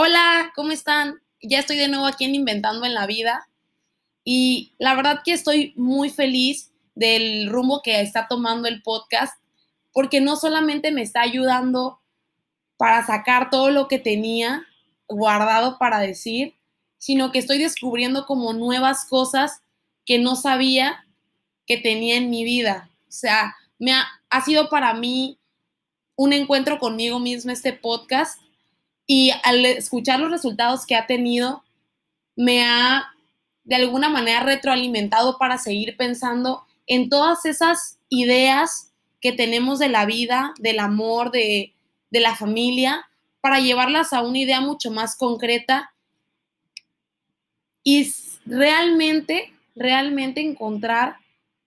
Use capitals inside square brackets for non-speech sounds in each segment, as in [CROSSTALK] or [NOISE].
Hola, ¿cómo están? Ya estoy de nuevo aquí en Inventando en la Vida y la verdad que estoy muy feliz del rumbo que está tomando el podcast porque no solamente me está ayudando para sacar todo lo que tenía guardado para decir, sino que estoy descubriendo como nuevas cosas que no sabía que tenía en mi vida. O sea, me ha, ha sido para mí un encuentro conmigo mismo este podcast y al escuchar los resultados que ha tenido, me ha de alguna manera retroalimentado para seguir pensando en todas esas ideas que tenemos de la vida, del amor, de, de la familia, para llevarlas a una idea mucho más concreta. Y realmente, realmente encontrar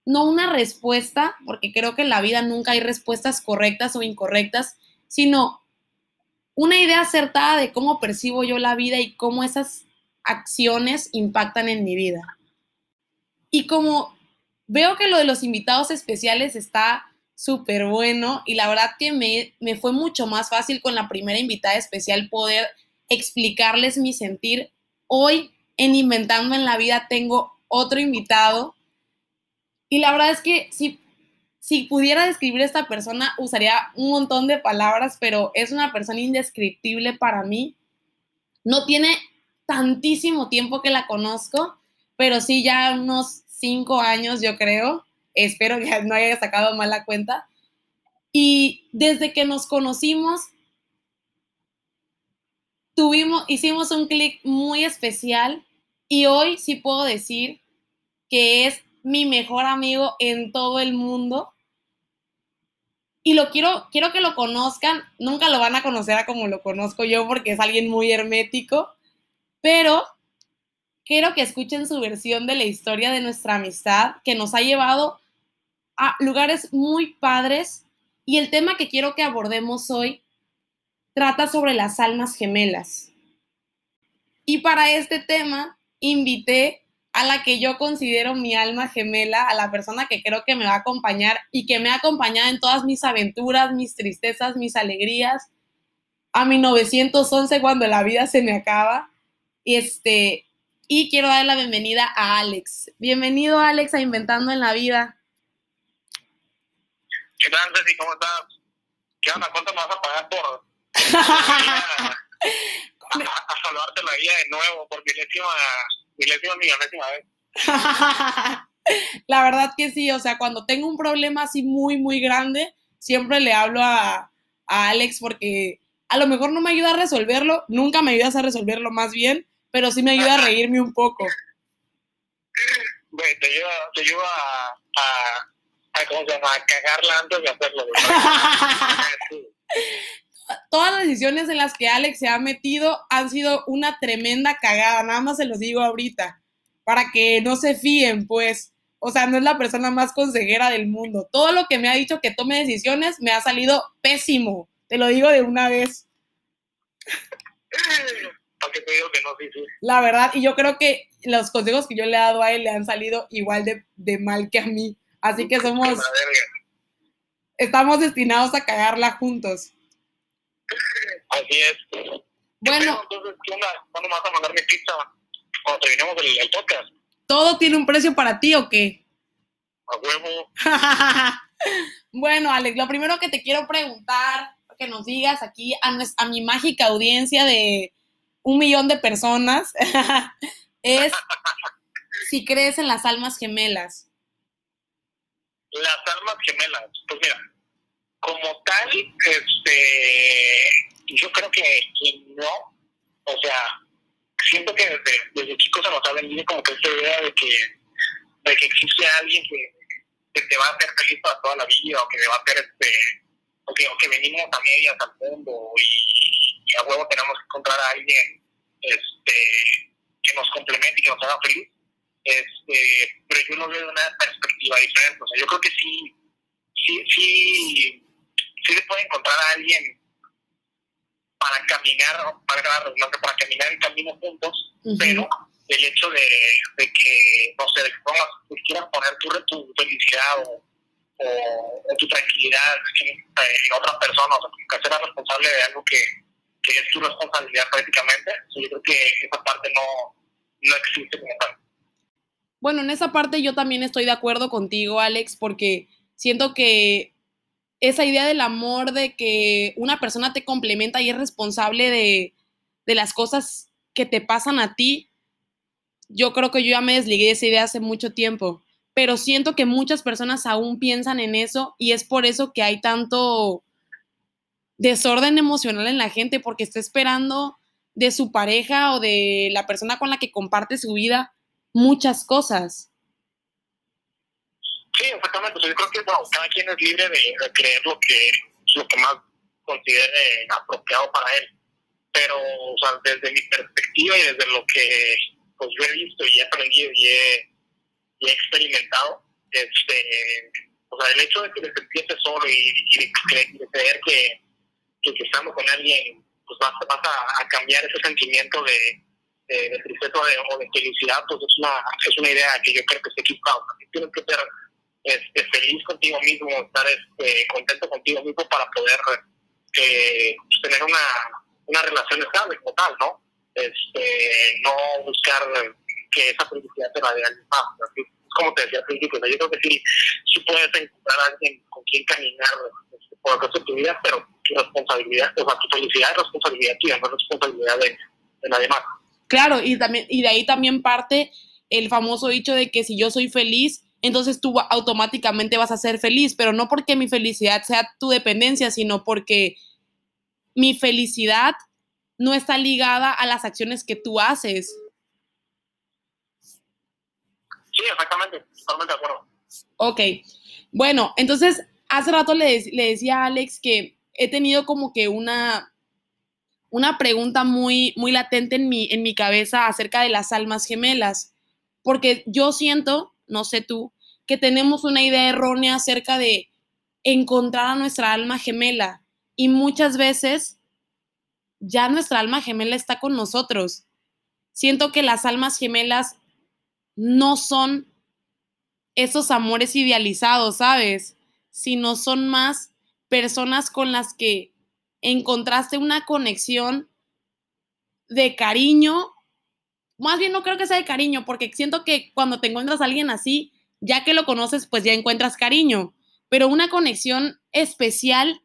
no una respuesta, porque creo que en la vida nunca hay respuestas correctas o incorrectas, sino una idea acertada de cómo percibo yo la vida y cómo esas acciones impactan en mi vida. Y como veo que lo de los invitados especiales está súper bueno y la verdad que me, me, fue mucho más fácil con la primera invitada especial poder explicarles mi sentir. Hoy en Inventando en la Vida tengo otro invitado y la verdad es que si si pudiera describir a esta persona, usaría un montón de palabras, pero es una persona indescriptible para mí. No tiene tantísimo tiempo que la conozco, pero sí ya unos cinco años, yo creo. Espero que no haya sacado mal la cuenta. Y desde que nos conocimos, tuvimos, hicimos un clic muy especial y hoy sí puedo decir que es mi mejor amigo en todo el mundo. Y lo quiero, quiero que lo conozcan. Nunca lo van a conocer a como lo conozco yo porque es alguien muy hermético. Pero quiero que escuchen su versión de la historia de nuestra amistad que nos ha llevado a lugares muy padres. Y el tema que quiero que abordemos hoy trata sobre las almas gemelas. Y para este tema invité a la que yo considero mi alma gemela, a la persona que creo que me va a acompañar y que me ha acompañado en todas mis aventuras, mis tristezas, mis alegrías, a mi 911 cuando la vida se me acaba. Y este, y quiero dar la bienvenida a Alex. Bienvenido Alex a Inventando en la Vida. ¿Qué tal, Ceci? ¿Cómo estás? ¿Qué onda? ¿Cuánto me vas a pagar por [LAUGHS] [LAUGHS] a, a, salvarte la vida de nuevo por milésima milésima millonésima vez. La verdad que sí, o sea, cuando tengo un problema así muy, muy grande, siempre le hablo a, a Alex porque a lo mejor no me ayuda a resolverlo, nunca me ayudas a resolverlo más bien, pero sí me ayuda a reírme un poco. Güey, te ayuda, te ayuda a, a, a, ¿cómo se llama? a cagarla antes de hacerlo. [LAUGHS] Todas las decisiones en las que Alex se ha metido han sido una tremenda cagada, nada más se los digo ahorita, para que no se fíen, pues. O sea, no es la persona más consejera del mundo. Todo lo que me ha dicho que tome decisiones me ha salido pésimo. Te lo digo de una vez. ¿Para qué te digo que no? Sí, sí. La verdad, y yo creo que los consejos que yo le he dado a él le han salido igual de, de mal que a mí. Así que somos... Estamos destinados a cagarla juntos. Así es. Bueno. Entonces, ¿qué onda? ¿Cuándo me vas a mandar mi pizza? Cuando terminemos el, el podcast. ¿Todo tiene un precio para ti o qué? A huevo. [LAUGHS] bueno, Alex, lo primero que te quiero preguntar, que nos digas aquí a, a mi mágica audiencia de un millón de personas, [LAUGHS] es [LAUGHS] si crees en las almas gemelas. Las almas gemelas, pues mira, como tal, este, yo creo que, no, o sea, siento que desde, desde chicos se nos ha venido como que esta idea de que, de que existe alguien que, te va a hacer feliz para toda la vida o que te va a hacer este o que, o que venimos a medias al mundo y, a huevo tenemos que encontrar a alguien este que nos complemente y que nos haga feliz. Este pero yo lo veo de una perspectiva diferente. O sea yo creo que sí sí sí sí se puede encontrar a alguien para caminar, para, para caminar el camino juntos, uh -huh. pero el hecho de, de, que, no sé, de que, pongas, quieras poner tu, tu felicidad o, o, o, tu tranquilidad en, en otra persona, o sea, que seas responsable de algo que, que es tu responsabilidad prácticamente. yo creo que esa parte no, no existe como tal. Bueno, en esa parte yo también estoy de acuerdo contigo, Alex, porque siento que esa idea del amor, de que una persona te complementa y es responsable de, de las cosas que te pasan a ti, yo creo que yo ya me desligué de esa idea hace mucho tiempo, pero siento que muchas personas aún piensan en eso y es por eso que hay tanto desorden emocional en la gente porque está esperando de su pareja o de la persona con la que comparte su vida muchas cosas. Sí, exactamente. yo creo que cada quien es libre de, creer lo que, lo que más considere apropiado para él. Pero, o sea, desde mi perspectiva y desde lo que pues, yo he visto y he aprendido y he, y experimentado, este, o sea, el hecho de que te sientes solo y, de, creer que, que, estando con alguien pues vas, vas a, cambiar ese sentimiento de, de, tristeza o de, felicidad, pues es una, es una idea que yo creo que se equivocada. Tienes que ser este, feliz contigo mismo, estar este, contento contigo mismo para poder eh, tener una, una relación estable como tal, ¿no? Este, no buscar que esa felicidad se la dé alguien más. Como te decía al principio, yo creo que sí, sí puedes encontrar a alguien con quien caminar este, por el resto de tu vida, pero tu responsabilidad, o sea, tu felicidad es responsabilidad tuya, no es responsabilidad de, de nadie más. Claro, y, también, y de ahí también parte el famoso dicho de que si yo soy feliz, entonces tú automáticamente vas a ser feliz, pero no porque mi felicidad sea tu dependencia, sino porque mi felicidad no está ligada a las acciones que tú haces. Sí, exactamente, totalmente de acuerdo. Ok, bueno, entonces hace rato le, le decía a Alex que he tenido como que una una pregunta muy, muy latente en mi, en mi cabeza acerca de las almas gemelas, porque yo siento, no sé tú, que tenemos una idea errónea acerca de encontrar a nuestra alma gemela y muchas veces ya nuestra alma gemela está con nosotros. Siento que las almas gemelas no son esos amores idealizados, ¿sabes? Sino son más personas con las que encontraste una conexión de cariño, más bien no creo que sea de cariño, porque siento que cuando te encuentras a alguien así, ya que lo conoces, pues ya encuentras cariño, pero una conexión especial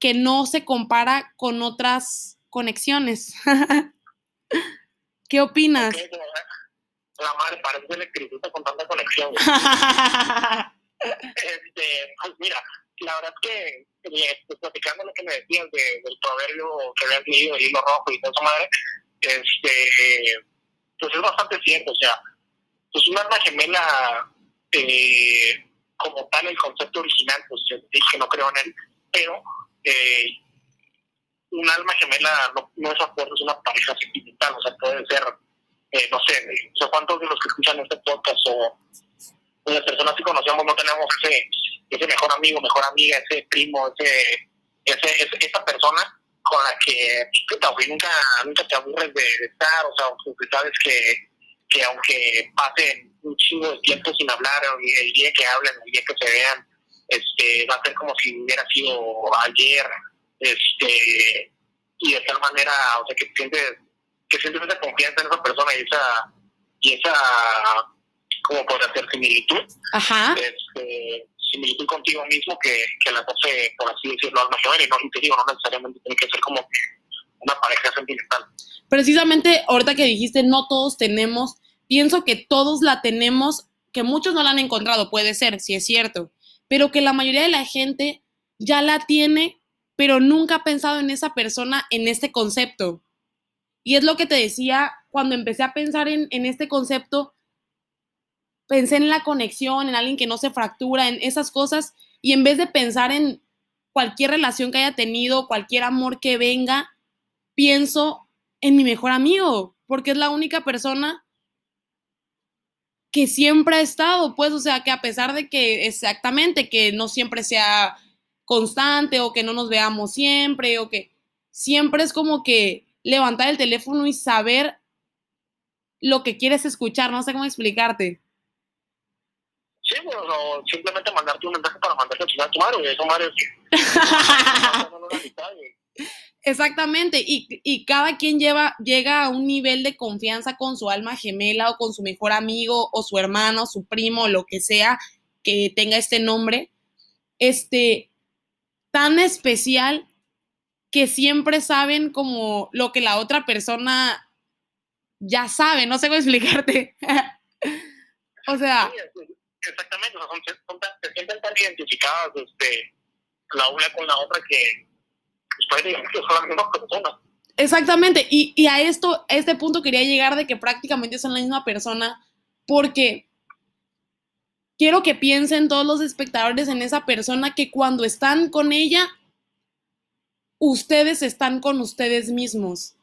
que no se compara con otras conexiones. [LAUGHS] ¿Qué opinas? La madre parece electricista con tanta conexión. [LAUGHS] este, pues mira, la verdad es que pues, platicando lo que me decías del proverbio que habías leído, el hilo rojo y todo eso, madre, este, pues es bastante cierto, o sea, pues un alma gemela, eh, como tal, el concepto original, pues dije que no creo en él, pero eh, un alma gemela no, no es acuerdo, es una pareja sentimental, o sea, puede ser, eh, no sé, o sea, ¿cuántos de los que escuchan este podcast o las personas que conocemos no tenemos ese ese mejor amigo, mejor amiga, ese primo, ese, ese, esa persona con la que nunca, nunca te aburres de, estar, o sea, que sabes que, que aunque pasen un chingo de tiempo sin hablar, el día que hablen, el día que se vean, este, va a ser como si hubiera sido ayer, este, y de tal manera, o sea, que sientes, que sientes esa confianza en esa persona y esa, y esa, como por hacer similitud, Ajá. Este, similitud contigo mismo que, que la hace, por así decirlo, alma gemela. Y no, te digo, no necesariamente tiene que ser como una pareja sentimental. Precisamente ahorita que dijiste, no todos tenemos, pienso que todos la tenemos, que muchos no la han encontrado, puede ser, si es cierto, pero que la mayoría de la gente ya la tiene, pero nunca ha pensado en esa persona, en este concepto. Y es lo que te decía cuando empecé a pensar en, en este concepto, pensé en la conexión, en alguien que no se fractura, en esas cosas, y en vez de pensar en cualquier relación que haya tenido, cualquier amor que venga, pienso en mi mejor amigo, porque es la única persona que siempre ha estado, pues, o sea, que a pesar de que exactamente, que no siempre sea constante o que no nos veamos siempre o que siempre es como que levantar el teléfono y saber lo que quieres escuchar, no sé cómo explicarte. Sí, bueno, o simplemente mandarte un mensaje para mandarte a tu madre. Eso madre Exactamente, y, y, cada quien lleva, llega a un nivel de confianza con su alma gemela o con su mejor amigo o su hermano, su primo, lo que sea que tenga este nombre, este, tan especial que siempre saben como lo que la otra persona ya sabe, no sé cómo explicarte. [LAUGHS] o sea... exactamente, se sienten tan identificadas este, la una con la otra que que son las mismas personas. Exactamente, y, y a esto, a este punto quería llegar de que prácticamente son la misma persona, porque quiero que piensen todos los espectadores en esa persona que cuando están con ella, ustedes están con ustedes mismos.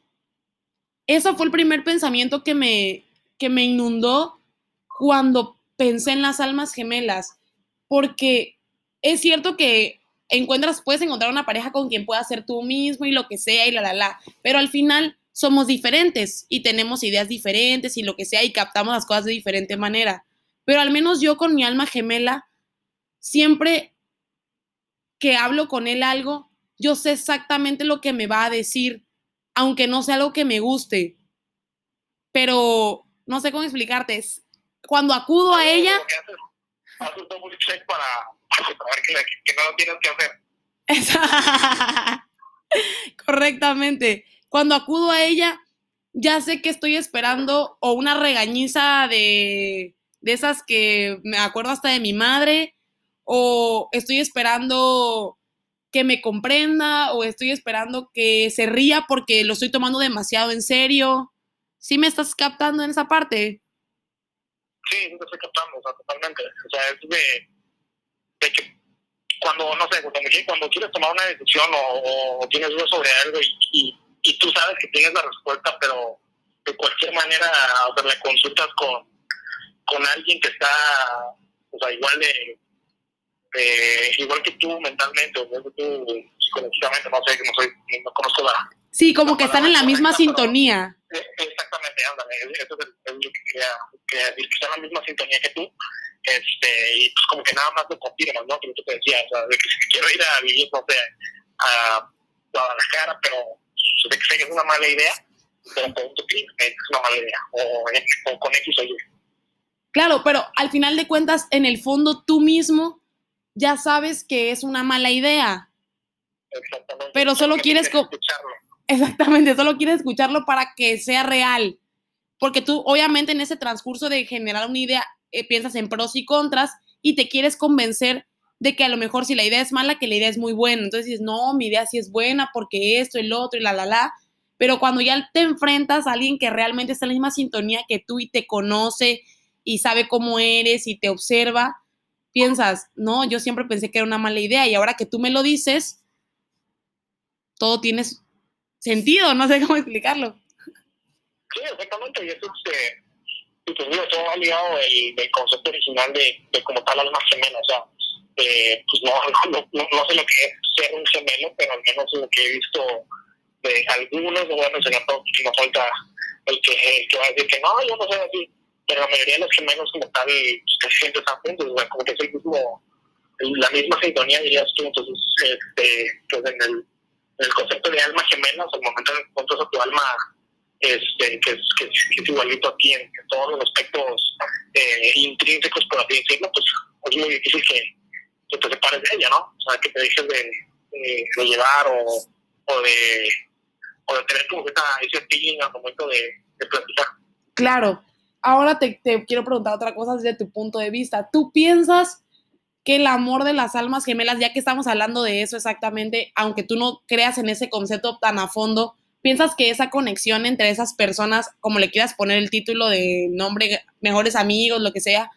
Eso fue el primer pensamiento que me, que me inundó cuando pensé en las almas gemelas, porque es cierto que encuentras, puedes encontrar una pareja con quien puedas ser tú mismo y lo que sea y la, la, la, pero al final somos diferentes y tenemos ideas diferentes y lo que sea y captamos las cosas de diferente manera. Pero al menos yo con mi alma gemela, siempre que hablo con él algo, yo sé exactamente lo que me va a decir, aunque no sea algo que me guste. Pero no sé cómo explicarte. Cuando acudo a ella... Correctamente. Cuando acudo a ella, ya sé que estoy esperando o una regañiza de, de esas que me acuerdo hasta de mi madre, o estoy esperando que me comprenda o estoy esperando que se ría porque lo estoy tomando demasiado en serio. ¿Sí me estás captando en esa parte? Sí, te estoy captando, o sea, totalmente. O sea, es de, de que cuando, no sé, cuando, cuando quieres tomar una decisión o, tienes dudas sobre algo y, y, tú sabes que tienes la respuesta, pero de cualquier manera, o sea, la consultas con, con alguien que está, o sea, igual de eh, igual que tú mentalmente, o igual que tú psicológicamente, no sé, no, soy, no conozco la... Sí, como que están en la misma sintonía. Exactamente, ándale, eso es, lo que quería, quería, decir, que están en la misma sintonía que tú, este, y pues como que nada más lo confirmas, ¿no? Que tú te decías, o sea, de que si quiero ir a vivir, no sé, a Guadalajara, pero de que sé que es una mala idea, pero por un es una mala idea, o, o con X o Y. Claro, pero al final de cuentas, en el fondo tú mismo ya sabes que es una mala idea. Exactamente. Pero solo quieres escucharlo. Exactamente, solo quieres escucharlo para que sea real. Porque tú, obviamente, en ese transcurso de generar una idea, eh, piensas en pros y contras y te quieres convencer de que a lo mejor si la idea es mala, que la idea es muy buena. Entonces dices, no, mi idea sí es buena porque esto, el otro y la, la, la. Pero cuando ya te enfrentas a alguien que realmente está en la misma sintonía que tú y te conoce y sabe cómo eres y te observa, piensas, no, yo siempre pensé que era una mala idea y ahora que tú me lo dices, todo tiene sentido, no sé [LAUGHS] cómo explicarlo. Sí, exactamente, y eso es, y pues digo, todo ha ligado el, el, concepto original de, de como tal alma gemela, o sea, eh, pues no, [LAUGHS] no, no, sé lo que es ser un gemelo, pero al menos lo que he visto de algunos, no voy a mencionar todos, no falta el que, el que va a decir que no, yo no soy así, pero la mayoría de los gemelos como tal se sienten juntos, o sea, como que es el mismo, la misma sintonía dirías tú, entonces este, pues en el, el concepto de alma gemela, o el momento en que encuentras a tu alma este, que, es, que, es, igualito a ti en, todos los aspectos eh, intrínsecos, por así decirlo, pues es muy difícil que, que, te separes de ella, ¿no? O sea, que te dejes de, de, llevar o, o, de, o de tener como esa, ese feeling al momento de, de platicar. Claro, ahora te, quiero preguntar otra cosa desde tu punto de vista. ¿Tú piensas que el amor de las almas gemelas, ya que estamos hablando de eso exactamente, aunque tú no creas en ese concepto tan a fondo, piensas que esa conexión entre esas personas, como le quieras poner el título de nombre, mejores amigos, lo que sea,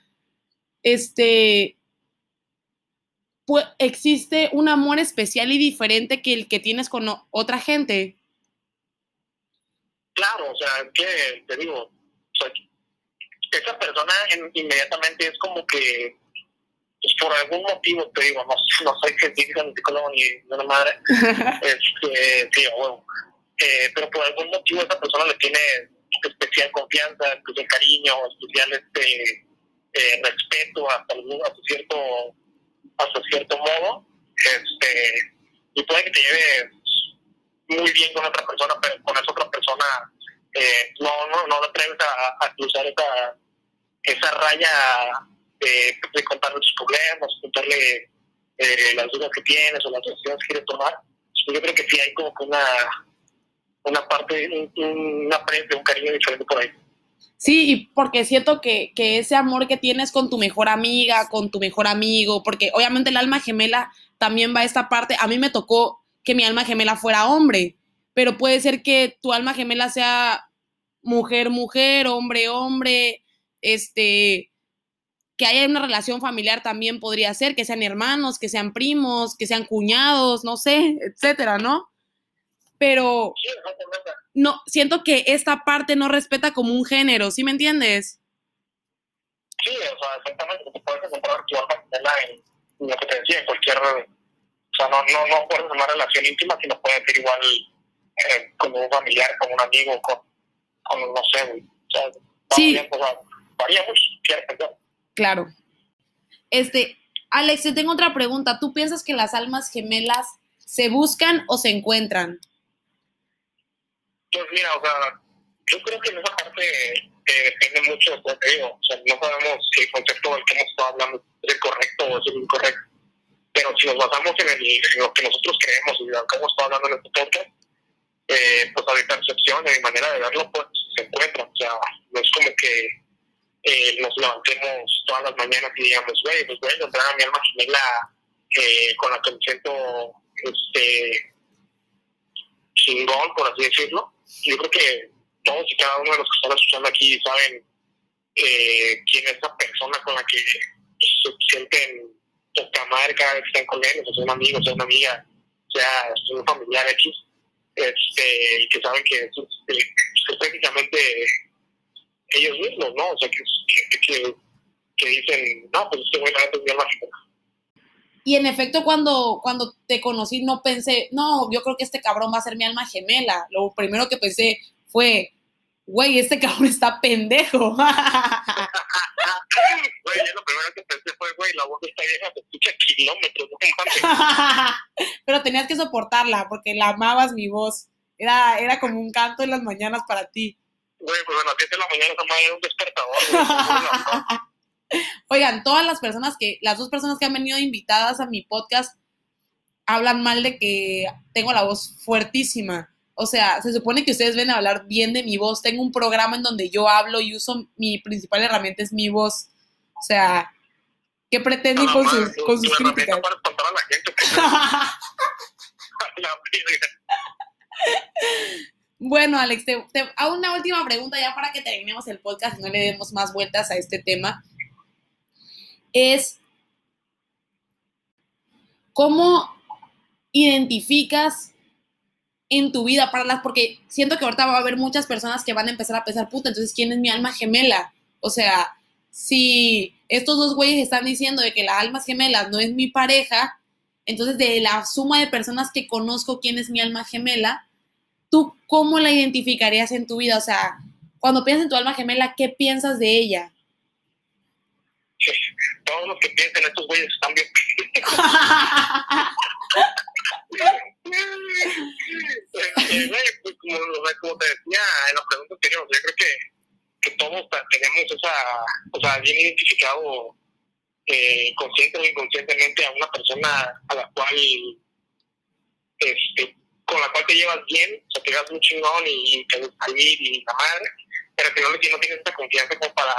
este, pues, existe un amor especial y diferente que el que tienes con otra gente? Claro, o sea, que te digo, esa persona inmediatamente es como que pues por algún motivo te digo no, [LAUGHS] no soy científico ni psicólogo ni una madre [LAUGHS] este sí bueno eh, pero por algún motivo esa persona le tiene especial confianza especial cariño especial este eh, respeto hasta, hasta cierto hasta cierto modo este y puede que te lleve muy bien con otra persona, pero con esa otra persona eh, no, no, no te atreves a, a cruzar esa, esa raya de, de contarle tus problemas, contarle eh, las dudas que tienes o las decisiones que quieres tomar. Yo creo que sí hay como que una, una parte, un, una de un cariño diferente por ahí. Sí, y porque siento que, que ese amor que tienes con tu mejor amiga, con tu mejor amigo, porque obviamente el alma gemela también va a esta parte. A mí me tocó que mi alma gemela fuera hombre, pero puede ser que tu alma gemela sea mujer, mujer, hombre, hombre, este, que haya una relación familiar también podría ser, que sean hermanos, que sean primos, que sean cuñados, no sé, etcétera, ¿no? Pero no, siento que esta parte no respeta como un género, ¿sí me entiendes? Sí, o sea, exactamente, te puedes encontrar tu alma en lo que te decía, en cualquier, o sea, no, no, no puedes una relación íntima, sino puede ser igual eh, como un familiar, como un amigo, con, con no sé, o sea, sí. o sea, varía mucho, Claro. Este, Alex, te tengo otra pregunta. ¿Tú piensas que las almas gemelas se buscan o se encuentran? Pues mira, o sea, yo creo que en esa parte eh, depende mucho, de lo que digo, o sea, no sabemos si el concepto del que hemos estado hablando es correcto o es incorrecto, pero si nos basamos en, el, lo que nosotros creemos y lo que hemos estado hablando en este podcast, eh, pues a mi percepción, a mi manera de verlo, pues se encuentra, o sea, no es como que eh, nos levantemos todas las mañanas y digamos, güey, pues voy a encontrar a mi alma gemela eh, con la que me siento este, chingón, por así decirlo. Yo creo que todos y cada uno de los que están escuchando aquí saben eh, quién es esa persona con la que se sienten poca madre cada vez que están con él, o sea, un amigo, sea una amiga, sea un familiar X, este, y que saben que es, es prácticamente ellos mismos, ¿no? O sea, que, que, que dicen, no, pues este güey es alma gemela. Y en efecto, cuando, cuando te conocí, no pensé, no, yo creo que este cabrón va a ser mi alma gemela. Lo primero que pensé fue, güey, este cabrón está pendejo. [LAUGHS] Güey, lo primero que pensé fue, güey, la voz de esta vieja se escucha kilómetros, no [LAUGHS] Pero tenías que soportarla porque la amabas mi voz. Era, era como un canto en las mañanas para ti. Güey, pues a las 7 de la mañana esa madre era un despertador. [LAUGHS] Oigan, todas las personas que, las dos personas que han venido invitadas a mi podcast hablan mal de que tengo la voz fuertísima. O sea, se supone que ustedes ven a hablar bien de mi voz. Tengo un programa en donde yo hablo y uso mi principal herramienta es mi voz. O sea, ¿qué pretenden No, con madre, sus, con sus críticas? para a la gente. [LAUGHS] [LAUGHS] la. Bueno, Alex, te, te una última pregunta ya para que terminemos el podcast y no le demos más vueltas a este tema. Es, ¿cómo identificas en tu vida para las, porque siento que ahorita va a haber muchas personas que van a empezar a pensar, puta, entonces, ¿quién es mi alma gemela? O sea, si estos dos güeyes están diciendo de que las almas gemelas no es mi pareja, entonces de la suma de personas que conozco quién es mi alma gemela, ¿tú cómo la identificarías en tu vida? O sea, cuando piensas en tu alma gemela, ¿qué piensas de ella? Todos los que piensen estos güeyes están bien. [LAUGHS] Güey, pues, como, o sea, como te decía en la pregunta anterior, yo creo que, que todos tenemos esa, o sea, bien identificado eh, consciente o inconscientemente a una persona a la cual, este, con la cual te llevas bien, o sea, te llevas muy chingón y, y te gusta salir y la madre, pero que no, no tienes esa confianza como para,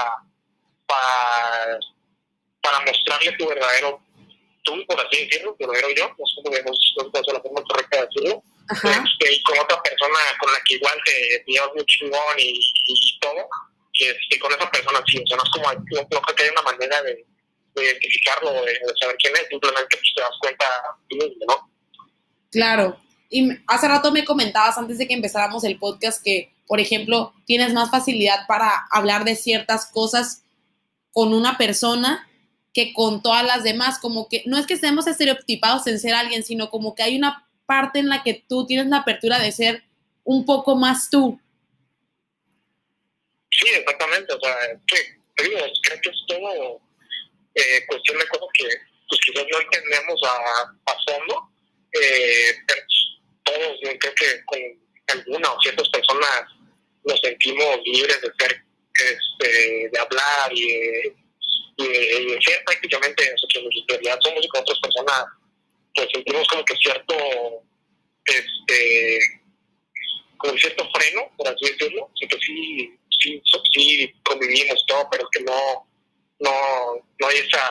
para, para mostrarle tu verdadero tú, por así decirlo, tu verdadero yo, no sé sé la forma correcta de decirlo, este, y con otra persona con la que igual te, te llevas muy chingón y, y todo, y este, con esa persona sí, o sea, no es como, no, no creo que haya una manera de, de identificarlo, de, de saber quién es, simplemente pues, te das cuenta tú mismo, ¿no? Claro. Y hace rato me comentabas antes de que empezáramos el podcast que, por ejemplo, tienes más facilidad para hablar de ciertas cosas con una persona que con todas las demás, como que no es que estemos estereotipados en ser alguien, sino como que hay una parte en la que tú tienes la apertura de ser un poco más tú. Sí, exactamente, o sea, digo, creo que es todo eh, cuestión de cosas que pues quizás no entendemos a, a fondo, eh, pero todos, yo creo que con alguna o ciertas personas nos sentimos libres de ser, este, de hablar y de, y ser prácticamente nosotros en realidad somos y con otras personas pues sentimos como que cierto este como cierto freno por así decirlo que sí sí, sí convivimos todo pero que no no no hay esa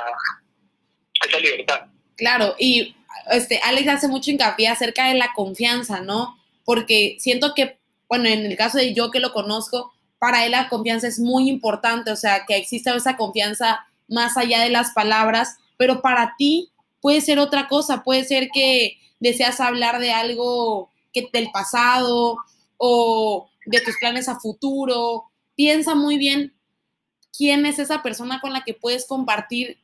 esa libertad. Claro y este Alex hace mucho hincapié acerca de la confianza no porque siento que bueno en el caso de yo que lo conozco para él la confianza es muy importante o sea que exista esa confianza más allá de las palabras, pero para ti puede ser otra cosa, puede ser que deseas hablar de algo que del pasado o de tus planes a futuro. Piensa muy bien quién es esa persona con la que puedes compartir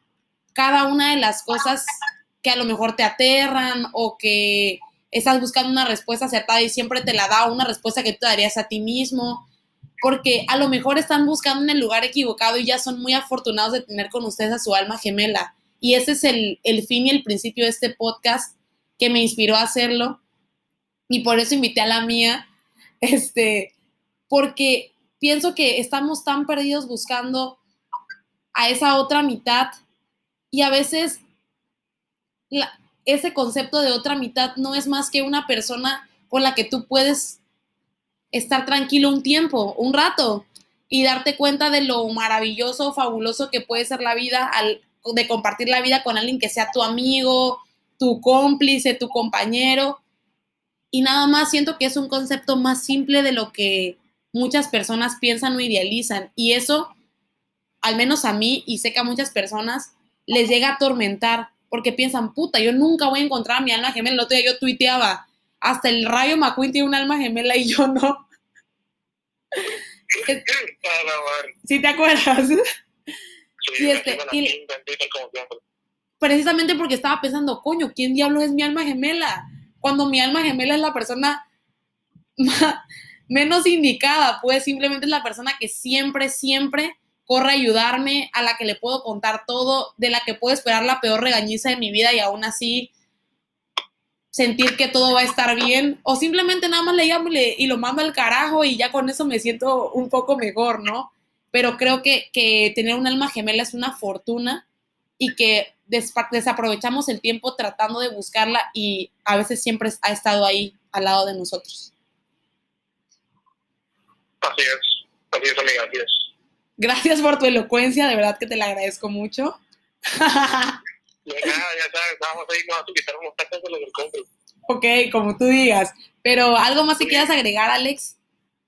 cada una de las cosas que a lo mejor te aterran o que estás buscando una respuesta acertada y siempre te la da una respuesta que tú darías a ti mismo porque a lo mejor están buscando en el lugar equivocado y ya son muy afortunados de tener con ustedes a su alma gemela. Y ese es el, fin y el principio de este podcast que me inspiró a hacerlo. Y por eso invité a la mía, [LAUGHS] este, porque pienso que estamos tan perdidos buscando a esa otra mitad y a veces ese concepto de otra mitad no es más que una persona con la que tú puedes estar tranquilo un tiempo, un rato, y darte cuenta de lo maravilloso, fabuloso que puede ser la vida al, de compartir la vida con alguien que sea tu amigo, tu cómplice, tu compañero. Y nada más siento que es un concepto más simple de lo que muchas personas piensan o idealizan. Y eso, al menos a mí, y sé que a muchas personas, les llega a atormentar porque piensan, puta, yo nunca voy a encontrar a mi alma gemela. El otro día yo tuiteaba, hasta el Rayo McQueen tiene un alma gemela y yo no. [LAUGHS] ¿Sí te acuerdas? Sí, [LAUGHS] este, precisamente porque estaba pensando, coño, ¿quién diablo es mi alma gemela? Cuando mi alma gemela es la persona [LAUGHS] menos indicada, pues simplemente es la persona que siempre, siempre corre a ayudarme, a la que le puedo contar todo, de la que puedo esperar la peor regañiza de mi vida y aún así sentir que todo va a estar bien, o simplemente nada más le y, lo mando al carajo y ya con eso me siento un poco mejor, ¿no? Pero creo que, que tener un alma gemela es una fortuna y que desaprovechamos el tiempo tratando de buscarla y a veces siempre ha estado ahí al lado de nosotros. Así es, así es, amiga, así es. Gracias por tu elocuencia, de verdad que te la agradezco mucho. Ok, como tú digas. Pero algo más que quieras agregar, Alex,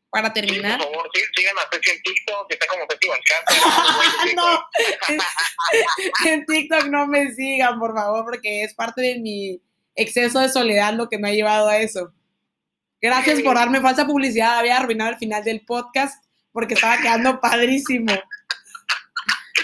para terminar. por favor, sí, a en TikTok, que está como Festival [LAUGHS] No, en TikTok no me sigan, por favor, porque es parte de mi exceso de soledad lo que me ha llevado a eso. Gracias por darme falsa publicidad. Había arruinado el final del podcast porque estaba quedando padrísimo.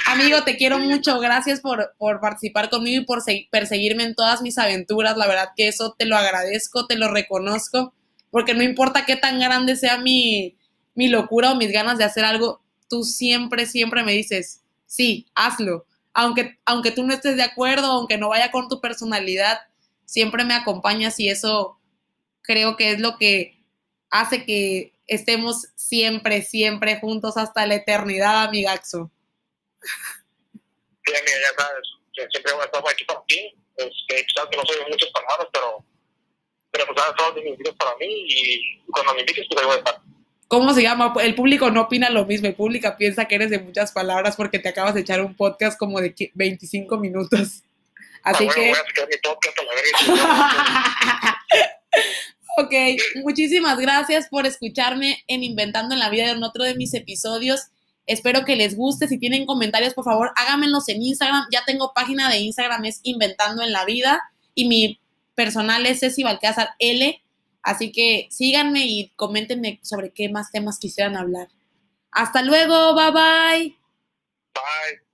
Amigo, te quiero mucho. Gracias por, participar conmigo y por perseguirme en todas mis aventuras. La verdad que eso te lo agradezco, te lo reconozco, porque no importa qué tan grande sea mi, mi locura o mis ganas de hacer algo, tú siempre, siempre me dices, sí, hazlo. Aunque, aunque tú no estés de acuerdo, aunque no vaya con tu personalidad, siempre me acompañas y eso creo que es lo que hace que estemos siempre, siempre juntos hasta la eternidad, amigaxo. Sí, mira, ya sabes, yo siempre voy a estar aquí para ti. Este, quizás que no soy de muchas palabras, pero, pero pues sabes, todos mis para mí y cuando me invites, pues ahí voy a estar. ¿Cómo se llama? El público no opina lo mismo. El público piensa que eres de muchas palabras porque te acabas de echar un podcast como de 25 minutos. Así ah, que. Voy a mi podcast a la [LAUGHS] ok, muchísimas gracias por escucharme en Inventando en la Vida en otro de mis episodios. Espero que les guste. Si tienen comentarios, por favor, háganmelos en Instagram. Ya tengo página de Instagram, es Inventando en la Vida. Y mi personal es Ceci Balcázar L. Así que síganme y coméntenme sobre qué más temas quisieran hablar. Hasta luego, bye bye. Bye.